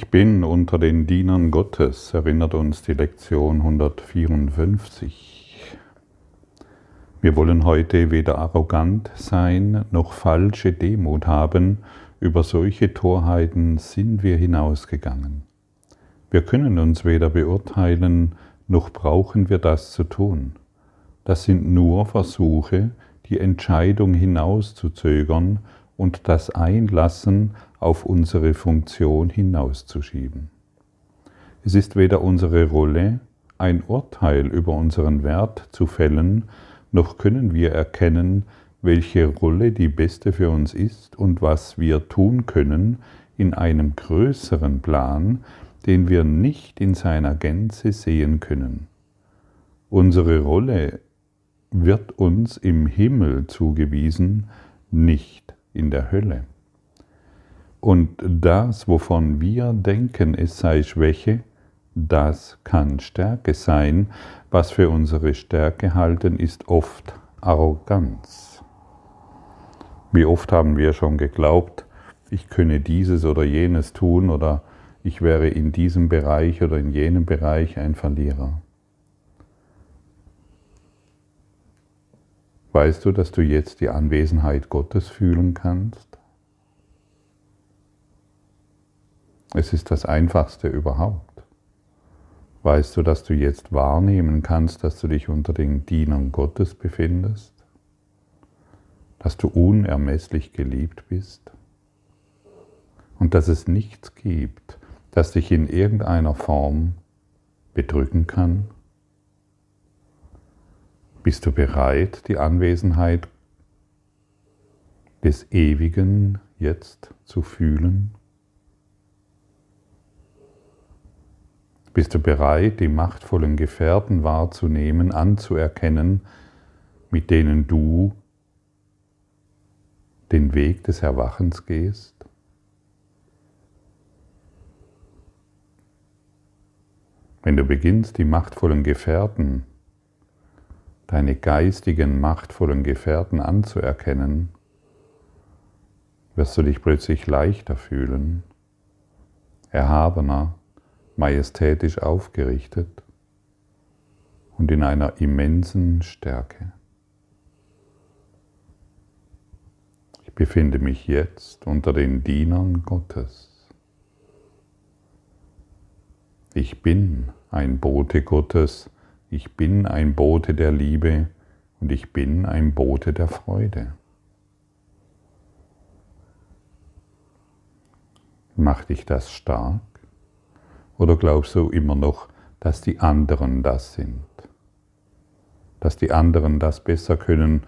Ich bin unter den Dienern Gottes, erinnert uns die Lektion 154. Wir wollen heute weder arrogant sein noch falsche Demut haben, über solche Torheiten sind wir hinausgegangen. Wir können uns weder beurteilen, noch brauchen wir das zu tun. Das sind nur Versuche, die Entscheidung hinauszuzögern und das Einlassen auf unsere Funktion hinauszuschieben. Es ist weder unsere Rolle, ein Urteil über unseren Wert zu fällen, noch können wir erkennen, welche Rolle die beste für uns ist und was wir tun können in einem größeren Plan, den wir nicht in seiner Gänze sehen können. Unsere Rolle wird uns im Himmel zugewiesen, nicht in der Hölle. Und das, wovon wir denken, es sei Schwäche, das kann Stärke sein. Was für unsere Stärke halten, ist oft Arroganz. Wie oft haben wir schon geglaubt, ich könne dieses oder jenes tun oder ich wäre in diesem Bereich oder in jenem Bereich ein Verlierer. Weißt du, dass du jetzt die Anwesenheit Gottes fühlen kannst? Es ist das Einfachste überhaupt. Weißt du, dass du jetzt wahrnehmen kannst, dass du dich unter den Dienern Gottes befindest? Dass du unermesslich geliebt bist? Und dass es nichts gibt, das dich in irgendeiner Form bedrücken kann? Bist du bereit, die Anwesenheit des Ewigen jetzt zu fühlen? Bist du bereit, die machtvollen Gefährten wahrzunehmen, anzuerkennen, mit denen du den Weg des Erwachens gehst? Wenn du beginnst, die machtvollen Gefährten, deine geistigen machtvollen Gefährten anzuerkennen, wirst du dich plötzlich leichter fühlen, erhabener, majestätisch aufgerichtet und in einer immensen Stärke. Ich befinde mich jetzt unter den Dienern Gottes. Ich bin ein Bote Gottes, ich bin ein Bote der Liebe und ich bin ein Bote der Freude. Macht dich das stark? Oder glaubst du immer noch, dass die anderen das sind? Dass die anderen das besser können,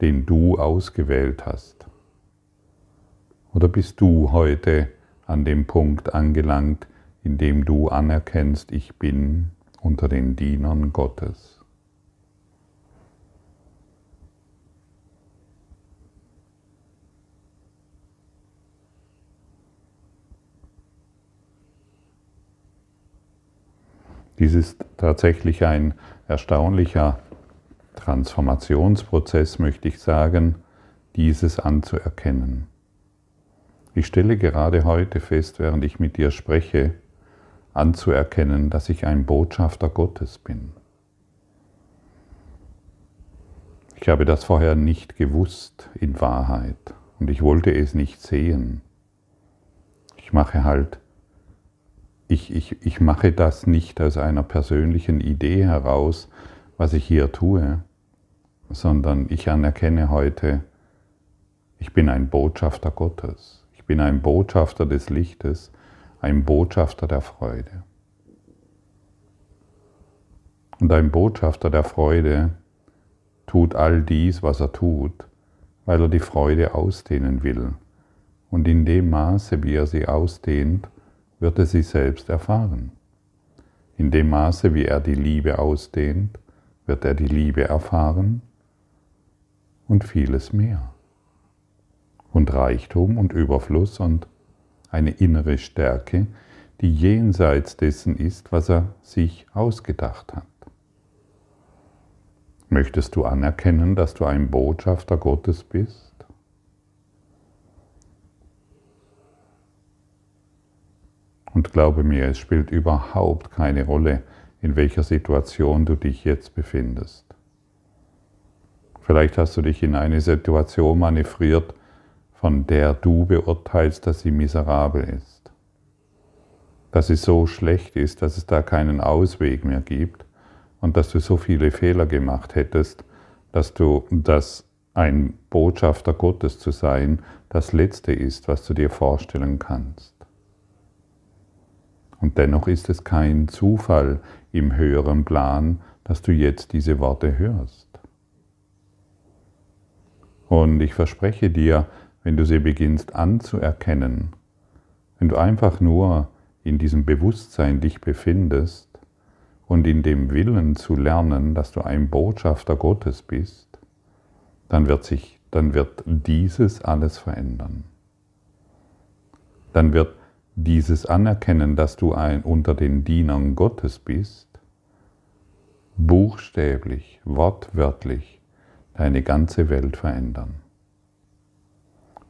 den du ausgewählt hast? Oder bist du heute an dem Punkt angelangt, in dem du anerkennst, ich bin unter den Dienern Gottes? Dies ist tatsächlich ein erstaunlicher Transformationsprozess, möchte ich sagen, dieses anzuerkennen. Ich stelle gerade heute fest, während ich mit dir spreche, anzuerkennen, dass ich ein Botschafter Gottes bin. Ich habe das vorher nicht gewusst in Wahrheit und ich wollte es nicht sehen. Ich mache halt ich, ich, ich mache das nicht aus einer persönlichen Idee heraus, was ich hier tue, sondern ich anerkenne heute, ich bin ein Botschafter Gottes, ich bin ein Botschafter des Lichtes, ein Botschafter der Freude. Und ein Botschafter der Freude tut all dies, was er tut, weil er die Freude ausdehnen will. Und in dem Maße, wie er sie ausdehnt, wird er sie selbst erfahren. In dem Maße, wie er die Liebe ausdehnt, wird er die Liebe erfahren und vieles mehr. Und Reichtum und Überfluss und eine innere Stärke, die jenseits dessen ist, was er sich ausgedacht hat. Möchtest du anerkennen, dass du ein Botschafter Gottes bist? Glaube mir, es spielt überhaupt keine Rolle, in welcher Situation du dich jetzt befindest. Vielleicht hast du dich in eine Situation manövriert, von der du beurteilst, dass sie miserabel ist. Dass sie so schlecht ist, dass es da keinen Ausweg mehr gibt und dass du so viele Fehler gemacht hättest, dass du das ein Botschafter Gottes zu sein das Letzte ist, was du dir vorstellen kannst. Und dennoch ist es kein Zufall im höheren Plan, dass du jetzt diese Worte hörst. Und ich verspreche dir, wenn du sie beginnst anzuerkennen, wenn du einfach nur in diesem Bewusstsein dich befindest und in dem Willen zu lernen, dass du ein Botschafter Gottes bist, dann wird sich, dann wird dieses alles verändern. Dann wird dieses Anerkennen, dass du ein, unter den Dienern Gottes bist, buchstäblich, wortwörtlich deine ganze Welt verändern.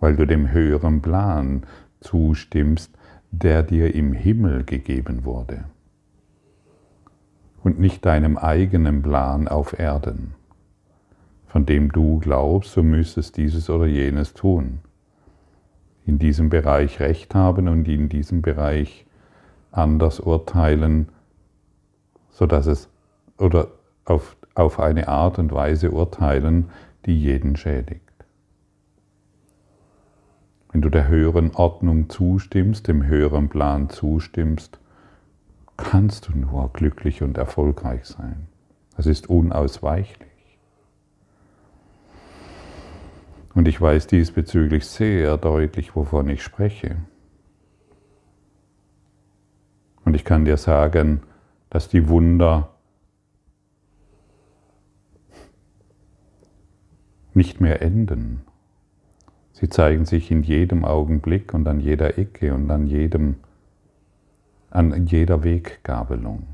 Weil du dem höheren Plan zustimmst, der dir im Himmel gegeben wurde und nicht deinem eigenen Plan auf Erden von dem du glaubst, du müsstest dieses oder jenes tun. In diesem Bereich Recht haben und in diesem Bereich anders urteilen, sodass es oder auf, auf eine Art und Weise urteilen, die jeden schädigt. Wenn du der höheren Ordnung zustimmst, dem höheren Plan zustimmst, kannst du nur glücklich und erfolgreich sein. Das ist unausweichlich. Und ich weiß diesbezüglich sehr deutlich, wovon ich spreche. Und ich kann dir sagen, dass die Wunder nicht mehr enden. Sie zeigen sich in jedem Augenblick und an jeder Ecke und an jedem an jeder Weggabelung.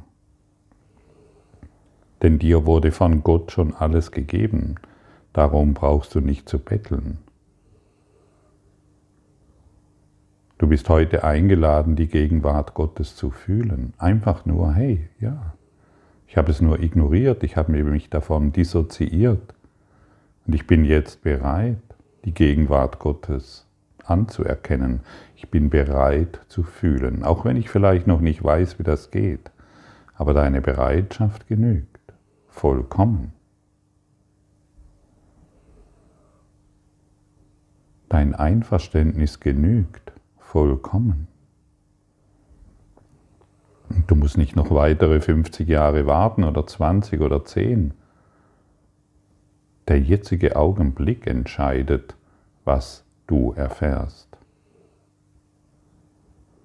Denn dir wurde von Gott schon alles gegeben. Darum brauchst du nicht zu betteln. Du bist heute eingeladen, die Gegenwart Gottes zu fühlen. Einfach nur, hey, ja, ich habe es nur ignoriert, ich habe mich davon dissoziiert und ich bin jetzt bereit, die Gegenwart Gottes anzuerkennen. Ich bin bereit zu fühlen, auch wenn ich vielleicht noch nicht weiß, wie das geht. Aber deine Bereitschaft genügt, vollkommen. Dein Einverständnis genügt vollkommen. Du musst nicht noch weitere 50 Jahre warten oder 20 oder 10. Der jetzige Augenblick entscheidet, was du erfährst.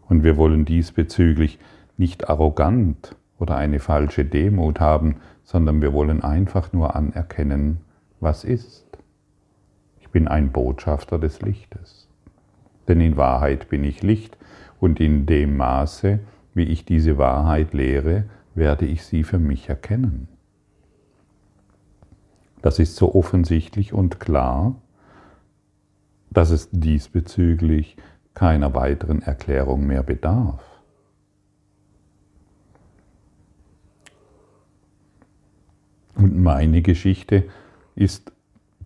Und wir wollen diesbezüglich nicht arrogant oder eine falsche Demut haben, sondern wir wollen einfach nur anerkennen, was ist. Bin ein Botschafter des Lichtes. Denn in Wahrheit bin ich Licht und in dem Maße, wie ich diese Wahrheit lehre, werde ich sie für mich erkennen. Das ist so offensichtlich und klar, dass es diesbezüglich keiner weiteren Erklärung mehr bedarf. Und meine Geschichte ist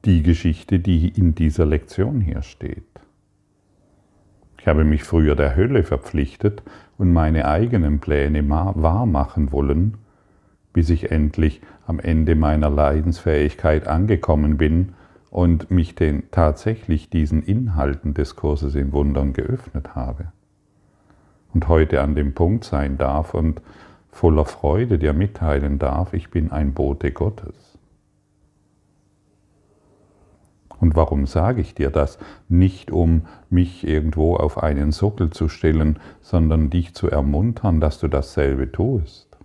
die Geschichte, die in dieser Lektion hier steht. Ich habe mich früher der Hölle verpflichtet und meine eigenen Pläne wahrmachen wollen, bis ich endlich am Ende meiner Leidensfähigkeit angekommen bin und mich den, tatsächlich diesen Inhalten des Kurses in Wundern geöffnet habe. Und heute an dem Punkt sein darf und voller Freude dir mitteilen darf, ich bin ein Bote Gottes. Und warum sage ich dir das? Nicht um mich irgendwo auf einen Sockel zu stellen, sondern dich zu ermuntern, dass du dasselbe tust.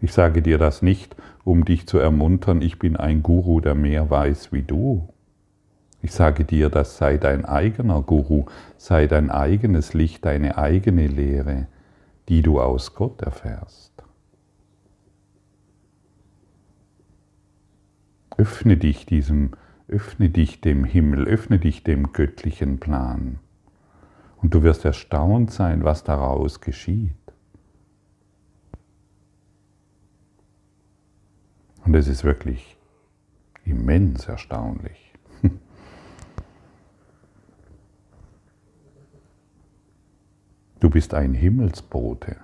Ich sage dir das nicht, um dich zu ermuntern, ich bin ein Guru, der mehr weiß wie du. Ich sage dir, das sei dein eigener Guru, sei dein eigenes Licht, deine eigene Lehre, die du aus Gott erfährst. Öffne dich diesem, öffne dich dem Himmel, öffne dich dem göttlichen Plan. Und du wirst erstaunt sein, was daraus geschieht. Und es ist wirklich immens erstaunlich. Du bist ein Himmelsbote.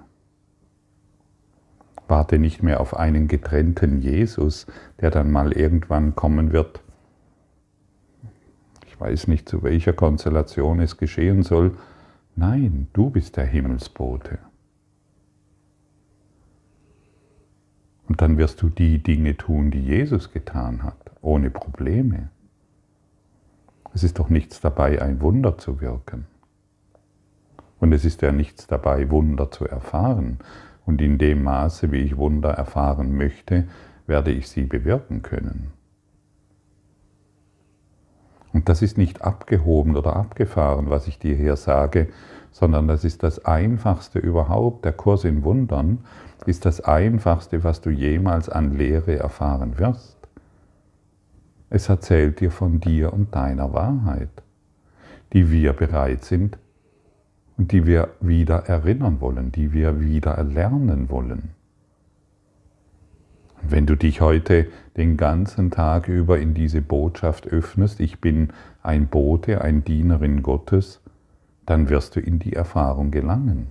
Warte nicht mehr auf einen getrennten Jesus, der dann mal irgendwann kommen wird. Ich weiß nicht, zu welcher Konstellation es geschehen soll. Nein, du bist der Himmelsbote. Und dann wirst du die Dinge tun, die Jesus getan hat, ohne Probleme. Es ist doch nichts dabei, ein Wunder zu wirken. Und es ist ja nichts dabei, Wunder zu erfahren. Und in dem Maße, wie ich Wunder erfahren möchte, werde ich sie bewirken können. Und das ist nicht abgehoben oder abgefahren, was ich dir hier sage, sondern das ist das Einfachste überhaupt. Der Kurs in Wundern ist das Einfachste, was du jemals an Lehre erfahren wirst. Es erzählt dir von dir und deiner Wahrheit, die wir bereit sind die wir wieder erinnern wollen, die wir wieder erlernen wollen. wenn du dich heute den ganzen Tag über in diese Botschaft öffnest, ich bin ein Bote, ein Dienerin Gottes, dann wirst du in die Erfahrung gelangen.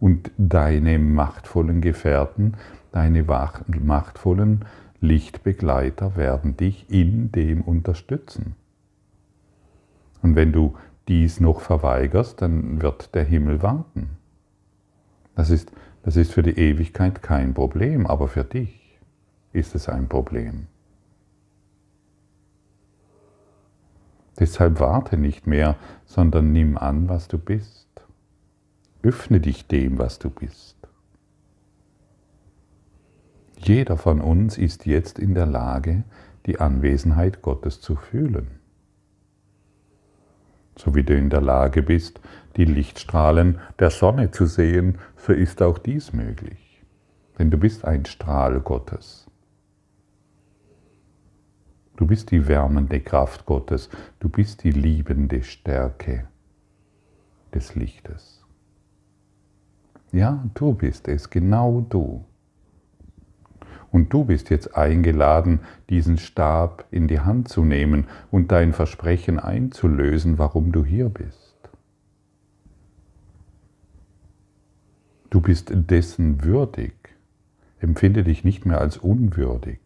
Und deine machtvollen Gefährten, deine machtvollen Lichtbegleiter werden dich in dem unterstützen. Und wenn du dies noch verweigerst, dann wird der Himmel warten. Das ist, das ist für die Ewigkeit kein Problem, aber für dich ist es ein Problem. Deshalb warte nicht mehr, sondern nimm an, was du bist. Öffne dich dem, was du bist. Jeder von uns ist jetzt in der Lage, die Anwesenheit Gottes zu fühlen so wie du in der Lage bist, die Lichtstrahlen der Sonne zu sehen, so ist auch dies möglich. Denn du bist ein Strahl Gottes. Du bist die wärmende Kraft Gottes. Du bist die liebende Stärke des Lichtes. Ja, du bist es, genau du. Und du bist jetzt eingeladen, diesen Stab in die Hand zu nehmen und dein Versprechen einzulösen, warum du hier bist. Du bist dessen würdig. Empfinde dich nicht mehr als unwürdig.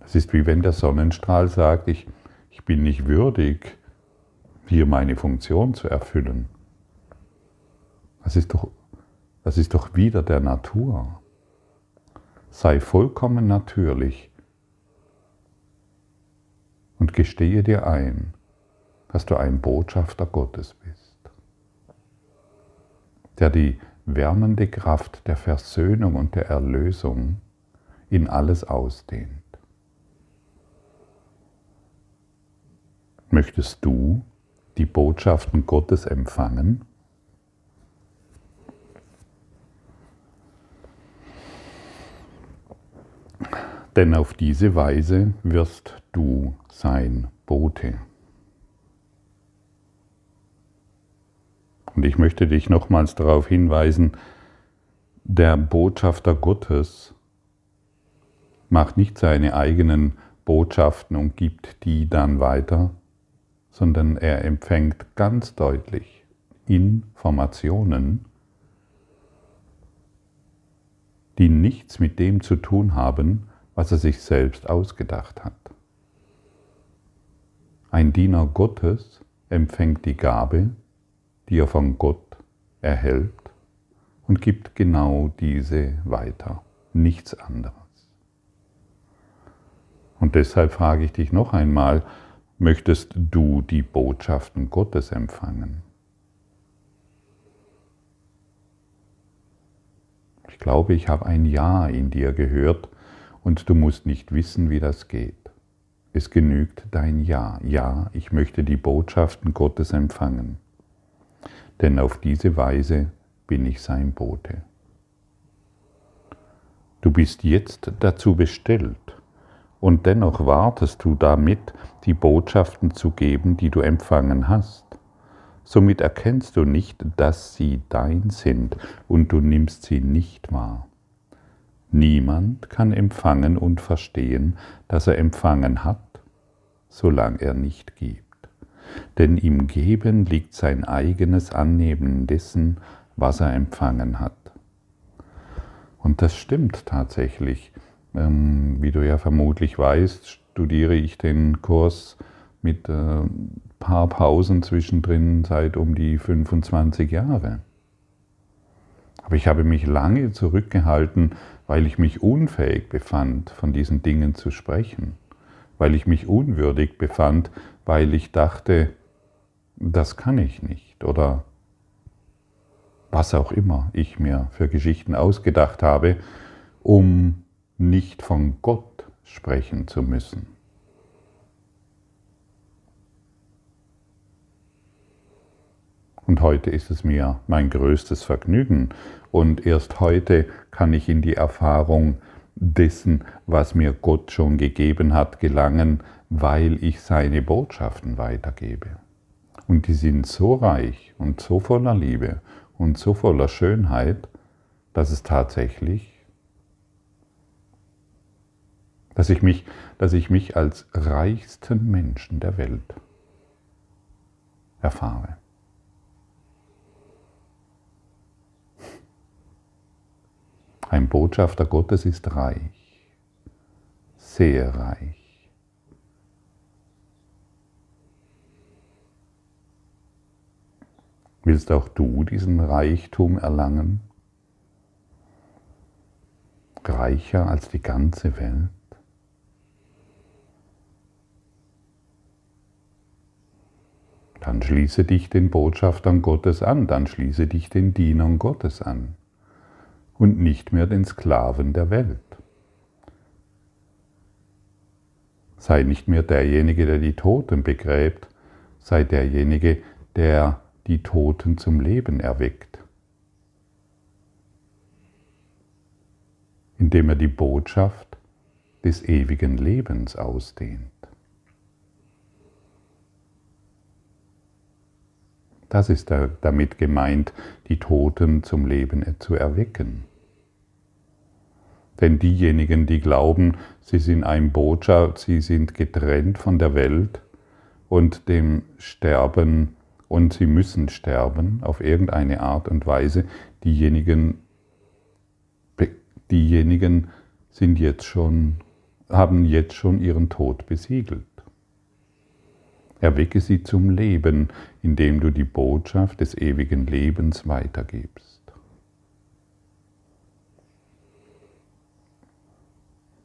Das ist wie wenn der Sonnenstrahl sagt, ich, ich bin nicht würdig, hier meine Funktion zu erfüllen. Das ist doch, das ist doch wieder der Natur sei vollkommen natürlich und gestehe dir ein, dass du ein Botschafter Gottes bist, der die wärmende Kraft der Versöhnung und der Erlösung in alles ausdehnt. Möchtest du die Botschaften Gottes empfangen? Denn auf diese Weise wirst du sein Bote. Und ich möchte dich nochmals darauf hinweisen, der Botschafter Gottes macht nicht seine eigenen Botschaften und gibt die dann weiter, sondern er empfängt ganz deutlich Informationen, die nichts mit dem zu tun haben, was er sich selbst ausgedacht hat. Ein Diener Gottes empfängt die Gabe, die er von Gott erhält und gibt genau diese weiter, nichts anderes. Und deshalb frage ich dich noch einmal, möchtest du die Botschaften Gottes empfangen? Ich glaube, ich habe ein Ja in dir gehört, und du musst nicht wissen, wie das geht. Es genügt dein Ja. Ja, ich möchte die Botschaften Gottes empfangen. Denn auf diese Weise bin ich sein Bote. Du bist jetzt dazu bestellt und dennoch wartest du damit, die Botschaften zu geben, die du empfangen hast, somit erkennst du nicht, dass sie dein sind und du nimmst sie nicht wahr. Niemand kann empfangen und verstehen, dass er empfangen hat, solange er nicht gibt. Denn im Geben liegt sein eigenes Annehmen dessen, was er empfangen hat. Und das stimmt tatsächlich. Ähm, wie du ja vermutlich weißt, studiere ich den Kurs mit ein äh, paar Pausen zwischendrin seit um die 25 Jahre. Aber ich habe mich lange zurückgehalten, weil ich mich unfähig befand, von diesen Dingen zu sprechen, weil ich mich unwürdig befand, weil ich dachte, das kann ich nicht oder was auch immer ich mir für Geschichten ausgedacht habe, um nicht von Gott sprechen zu müssen. Und heute ist es mir mein größtes Vergnügen. Und erst heute kann ich in die Erfahrung dessen, was mir Gott schon gegeben hat, gelangen, weil ich seine Botschaften weitergebe. Und die sind so reich und so voller Liebe und so voller Schönheit, dass es tatsächlich, dass ich mich, dass ich mich als reichsten Menschen der Welt erfahre. Ein Botschafter Gottes ist reich, sehr reich. Willst auch du diesen Reichtum erlangen? Reicher als die ganze Welt? Dann schließe dich den Botschaftern Gottes an, dann schließe dich den Dienern Gottes an und nicht mehr den Sklaven der Welt. Sei nicht mehr derjenige, der die Toten begräbt, sei derjenige, der die Toten zum Leben erweckt, indem er die Botschaft des ewigen Lebens ausdehnt. Das ist damit gemeint, die Toten zum Leben zu erwecken. Denn diejenigen, die glauben, sie sind ein Botschaft, sie sind getrennt von der Welt und dem Sterben und sie müssen sterben auf irgendeine Art und Weise, diejenigen, diejenigen sind jetzt schon, haben jetzt schon ihren Tod besiegelt. Erwecke sie zum Leben, indem du die Botschaft des ewigen Lebens weitergibst.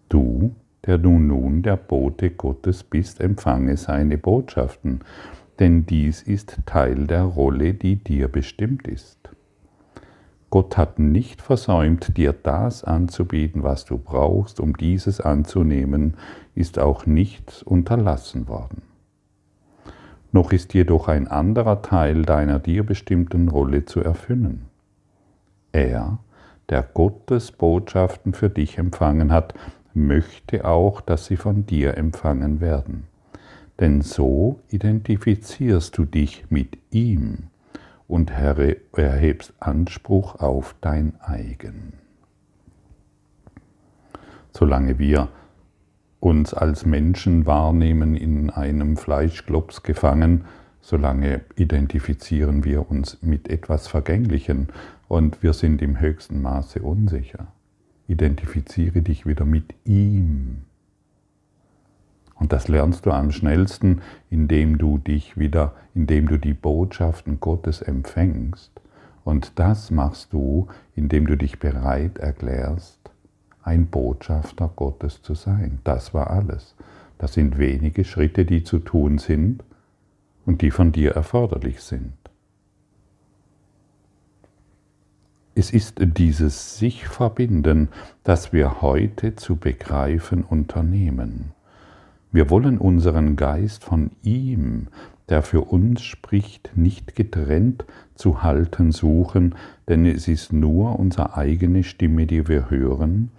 Du, der du nun der Bote Gottes bist, empfange seine Botschaften, denn dies ist Teil der Rolle, die dir bestimmt ist. Gott hat nicht versäumt, dir das anzubieten, was du brauchst, um dieses anzunehmen, ist auch nichts unterlassen worden. Noch ist jedoch ein anderer Teil deiner dir bestimmten Rolle zu erfüllen. Er, der Gottes Botschaften für dich empfangen hat, möchte auch, dass sie von dir empfangen werden. Denn so identifizierst du dich mit ihm und erhebst Anspruch auf dein eigen. Solange wir uns als Menschen wahrnehmen in einem Fleischklops gefangen, solange identifizieren wir uns mit etwas Vergänglichem und wir sind im höchsten Maße unsicher. Identifiziere dich wieder mit ihm. Und das lernst du am schnellsten, indem du dich wieder, indem du die Botschaften Gottes empfängst. Und das machst du, indem du dich bereit erklärst, ein Botschafter Gottes zu sein. Das war alles. Das sind wenige Schritte, die zu tun sind und die von dir erforderlich sind. Es ist dieses sich verbinden, das wir heute zu begreifen unternehmen. Wir wollen unseren Geist von ihm, der für uns spricht, nicht getrennt zu halten suchen, denn es ist nur unsere eigene Stimme, die wir hören,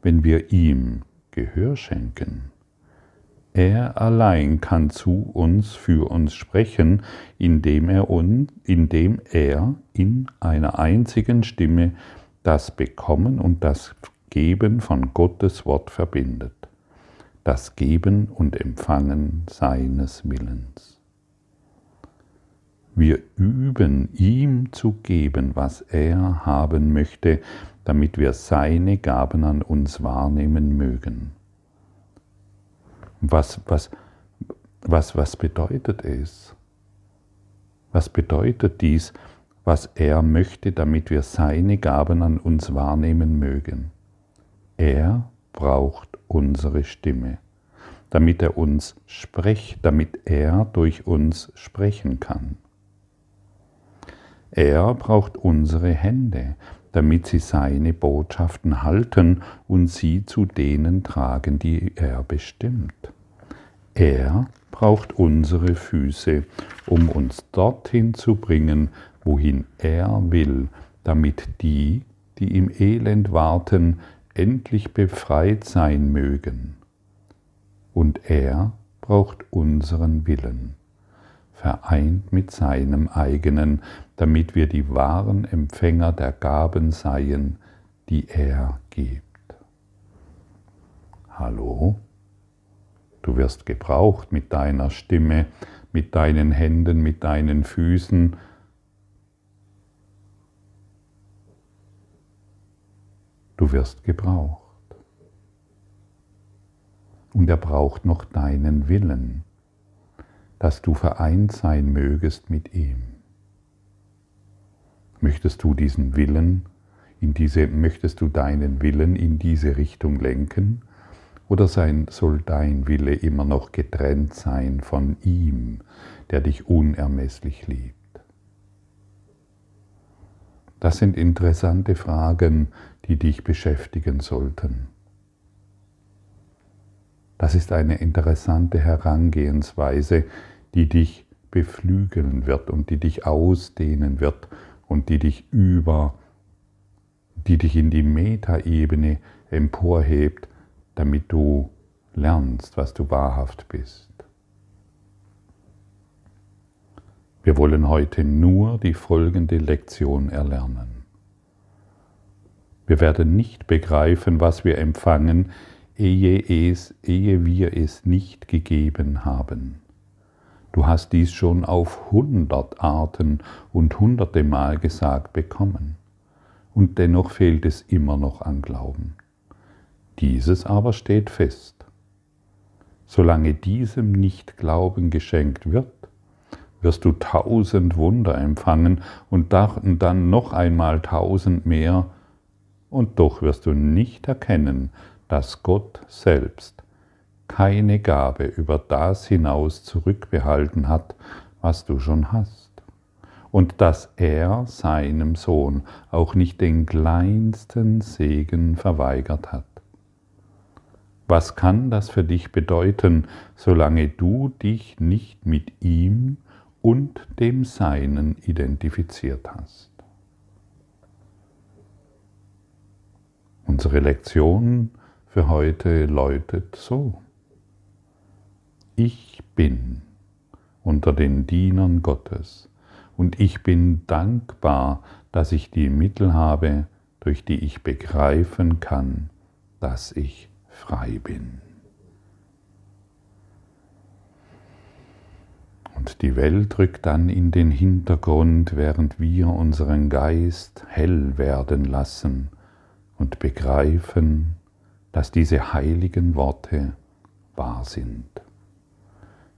wenn wir ihm Gehör schenken. Er allein kann zu uns, für uns sprechen, indem er, un, indem er in einer einzigen Stimme das Bekommen und das Geben von Gottes Wort verbindet. Das Geben und Empfangen seines Willens. Wir üben ihm zu geben, was er haben möchte, damit wir seine Gaben an uns wahrnehmen mögen. Was, was, was, was bedeutet es? Was bedeutet dies, was er möchte, damit wir seine Gaben an uns wahrnehmen mögen? Er braucht unsere Stimme, damit er uns spricht, damit er durch uns sprechen kann. Er braucht unsere Hände, damit sie seine Botschaften halten und sie zu denen tragen, die er bestimmt. Er braucht unsere Füße, um uns dorthin zu bringen, wohin er will, damit die, die im Elend warten, endlich befreit sein mögen. Und er braucht unseren Willen vereint mit seinem eigenen, damit wir die wahren Empfänger der Gaben seien, die er gibt. Hallo? Du wirst gebraucht mit deiner Stimme, mit deinen Händen, mit deinen Füßen. Du wirst gebraucht. Und er braucht noch deinen Willen dass du vereint sein mögest mit ihm. Möchtest du diesen Willen in diese, möchtest du deinen Willen in diese Richtung lenken? Oder sein, soll dein Wille immer noch getrennt sein von ihm, der dich unermesslich liebt? Das sind interessante Fragen, die dich beschäftigen sollten. Das ist eine interessante Herangehensweise, die dich beflügeln wird und die dich ausdehnen wird und die dich über, die dich in die Metaebene emporhebt, damit du lernst, was du wahrhaft bist. Wir wollen heute nur die folgende Lektion erlernen. Wir werden nicht begreifen, was wir empfangen, ehe, es, ehe wir es nicht gegeben haben. Du hast dies schon auf hundert Arten und hunderte Mal gesagt bekommen. Und dennoch fehlt es immer noch an Glauben. Dieses aber steht fest. Solange diesem nicht Glauben geschenkt wird, wirst du tausend Wunder empfangen und dann noch einmal tausend mehr, und doch wirst du nicht erkennen, dass Gott selbst keine Gabe über das hinaus zurückbehalten hat, was du schon hast. Und dass er seinem Sohn auch nicht den kleinsten Segen verweigert hat. Was kann das für dich bedeuten, solange du dich nicht mit ihm und dem Seinen identifiziert hast? Unsere Lektion für heute läutet so ich bin unter den Dienern Gottes und ich bin dankbar, dass ich die Mittel habe, durch die ich begreifen kann, dass ich frei bin. Und die Welt rückt dann in den Hintergrund, während wir unseren Geist hell werden lassen und begreifen, dass diese heiligen Worte wahr sind.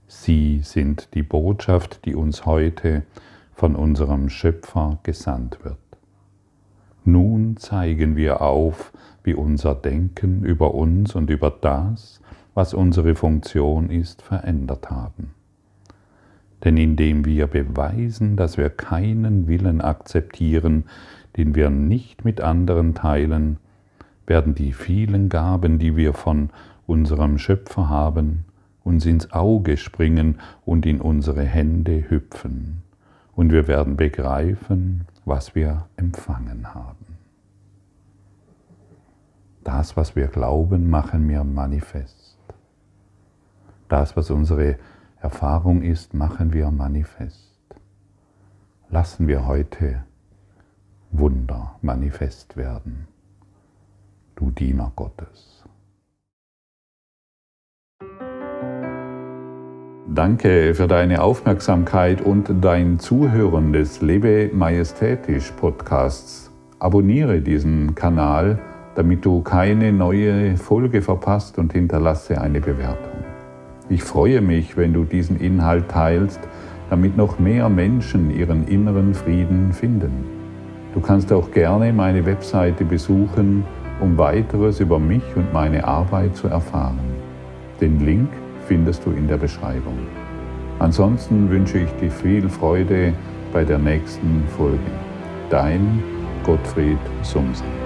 Sie sind die Botschaft, die uns heute von unserem Schöpfer gesandt wird. Nun zeigen wir auf, wie unser Denken über uns und über das, was unsere Funktion ist, verändert haben. Denn indem wir beweisen, dass wir keinen Willen akzeptieren, den wir nicht mit anderen teilen, werden die vielen Gaben, die wir von unserem Schöpfer haben, uns ins Auge springen und in unsere Hände hüpfen. Und wir werden begreifen, was wir empfangen haben. Das, was wir glauben, machen wir manifest. Das, was unsere Erfahrung ist, machen wir manifest. Lassen wir heute Wunder manifest werden. Du Diener Gottes. Danke für deine Aufmerksamkeit und dein Zuhören des Lebe Majestätisch Podcasts. Abonniere diesen Kanal, damit du keine neue Folge verpasst und hinterlasse eine Bewertung. Ich freue mich, wenn du diesen Inhalt teilst, damit noch mehr Menschen ihren inneren Frieden finden. Du kannst auch gerne meine Webseite besuchen, um weiteres über mich und meine Arbeit zu erfahren. Den Link findest du in der Beschreibung. Ansonsten wünsche ich dir viel Freude bei der nächsten Folge. Dein Gottfried Sumsen.